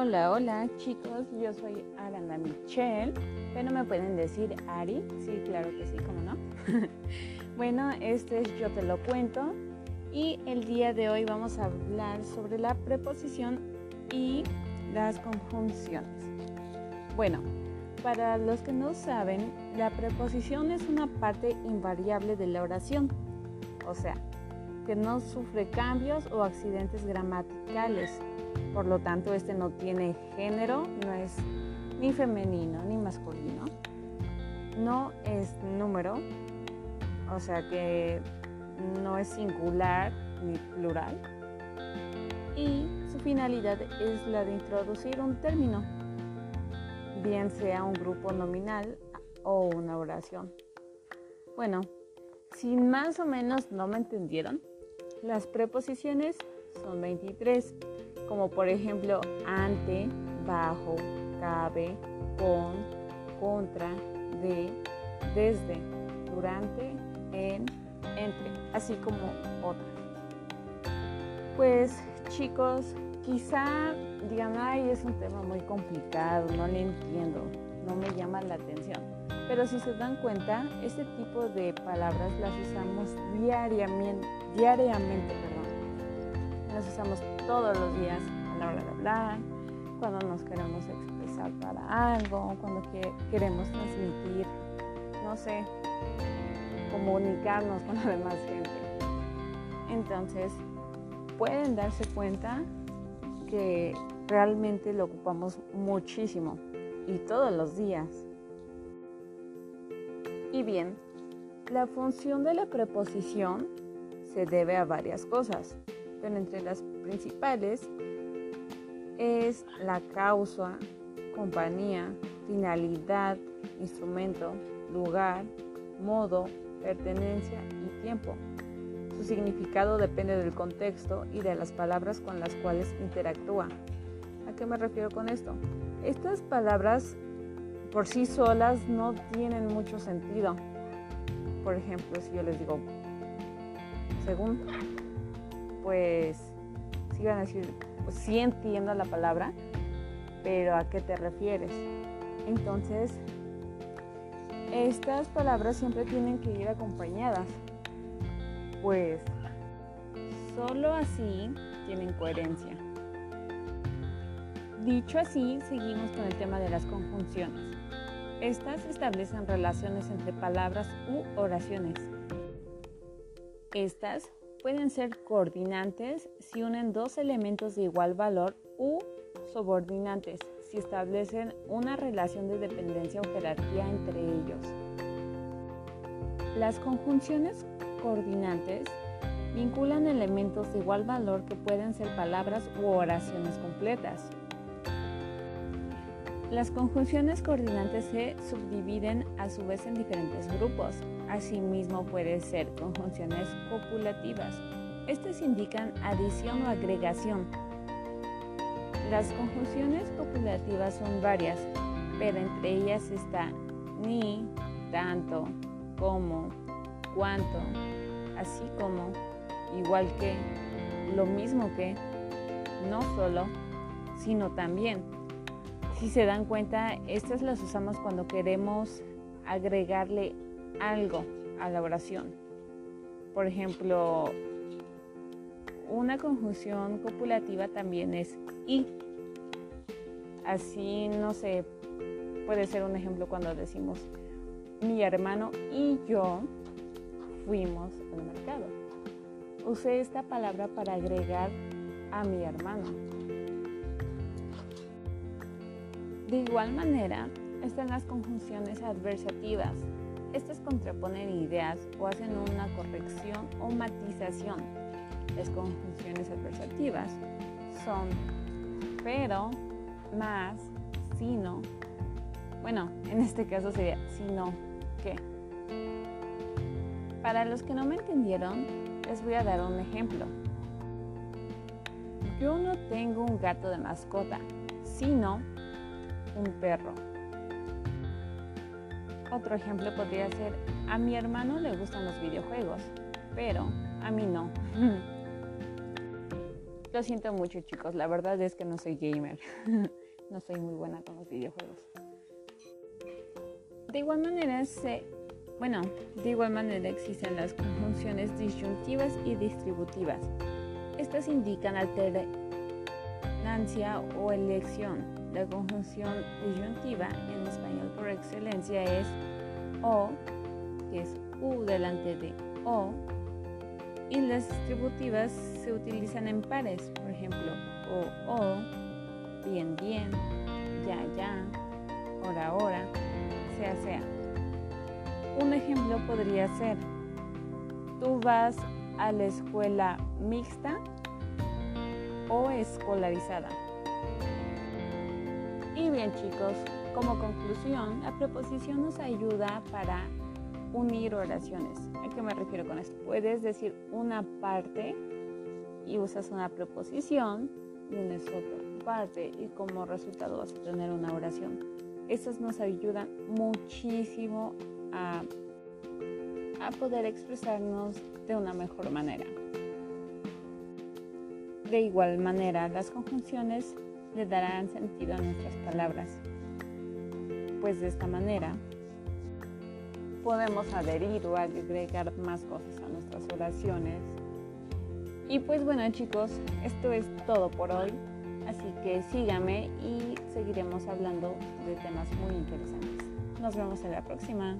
Hola, hola chicos, yo soy Aranda Michelle, pero me pueden decir Ari, sí, claro que sí, cómo no. bueno, este es Yo te lo cuento. Y el día de hoy vamos a hablar sobre la preposición y las conjunciones. Bueno, para los que no saben, la preposición es una parte invariable de la oración, o sea, que no sufre cambios o accidentes gramaticales por lo tanto, este no tiene género, no es ni femenino ni masculino. No es número, o sea que no es singular ni plural. Y su finalidad es la de introducir un término, bien sea un grupo nominal o una oración. Bueno, si más o menos no me entendieron, las preposiciones son 23 como por ejemplo ante, bajo, cabe, con, contra, de, desde, durante, en, entre, así como otras. Pues chicos, quizá digan, ay, es un tema muy complicado, no le entiendo, no me llama la atención. Pero si se dan cuenta, este tipo de palabras las usamos diariamente, diariamente, perdón. Las usamos todos los días a la cuando nos queremos expresar para algo, cuando queremos transmitir, no sé, comunicarnos con la demás gente. Entonces, pueden darse cuenta que realmente lo ocupamos muchísimo y todos los días. Y bien, la función de la preposición se debe a varias cosas pero entre las principales es la causa, compañía, finalidad, instrumento, lugar, modo, pertenencia y tiempo. Su significado depende del contexto y de las palabras con las cuales interactúa. ¿A qué me refiero con esto? Estas palabras por sí solas no tienen mucho sentido. Por ejemplo, si yo les digo, según pues sí van a decir, pues sí entiendo la palabra, pero ¿a qué te refieres? Entonces, estas palabras siempre tienen que ir acompañadas, pues solo así tienen coherencia. Dicho así, seguimos con el tema de las conjunciones. Estas establecen relaciones entre palabras u oraciones. Estas pueden ser coordinantes si unen dos elementos de igual valor u subordinantes si establecen una relación de dependencia o jerarquía entre ellos. Las conjunciones coordinantes vinculan elementos de igual valor que pueden ser palabras u oraciones completas. Las conjunciones coordinantes se subdividen a su vez en diferentes grupos. Asimismo pueden ser conjunciones copulativas. Estas indican adición o agregación. Las conjunciones copulativas son varias, pero entre ellas está ni, tanto, como, cuanto, así como, igual que, lo mismo que, no solo, sino también. Si se dan cuenta, estas las usamos cuando queremos agregarle algo a la oración. Por ejemplo, una conjunción copulativa también es y. Así, no sé, puede ser un ejemplo cuando decimos mi hermano y yo fuimos al mercado. Usé esta palabra para agregar a mi hermano. De igual manera, están las conjunciones adversativas. Estas contraponen ideas o hacen una corrección o matización. Las conjunciones adversativas son pero, más, sino. Bueno, en este caso sería sino que. Para los que no me entendieron, les voy a dar un ejemplo. Yo no tengo un gato de mascota, sino un perro. Otro ejemplo podría ser, a mi hermano le gustan los videojuegos, pero a mí no. Lo siento mucho chicos, la verdad es que no soy gamer. no soy muy buena con los videojuegos. De igual manera se bueno, de igual manera existen las conjunciones disyuntivas y distributivas. Estas indican alternancia o elección. La conjunción disyuntiva en español por excelencia es o, que es u delante de o, y las distributivas se utilizan en pares, por ejemplo, o o, bien bien, ya ya, hora hora, sea sea. Un ejemplo podría ser, tú vas a la escuela mixta o escolarizada. Y bien chicos, como conclusión, la preposición nos ayuda para unir oraciones. ¿A qué me refiero con esto? Puedes decir una parte y usas una preposición y unes otra parte y como resultado vas a tener una oración. Estas nos ayudan muchísimo a, poder expresarnos de una mejor manera. De igual manera, las conjunciones le darán sentido a nuestras palabras, pues de esta manera podemos adherir o agregar más cosas a nuestras oraciones. Y pues bueno chicos, esto es todo por hoy, así que síganme y seguiremos hablando de temas muy interesantes. Nos vemos en la próxima.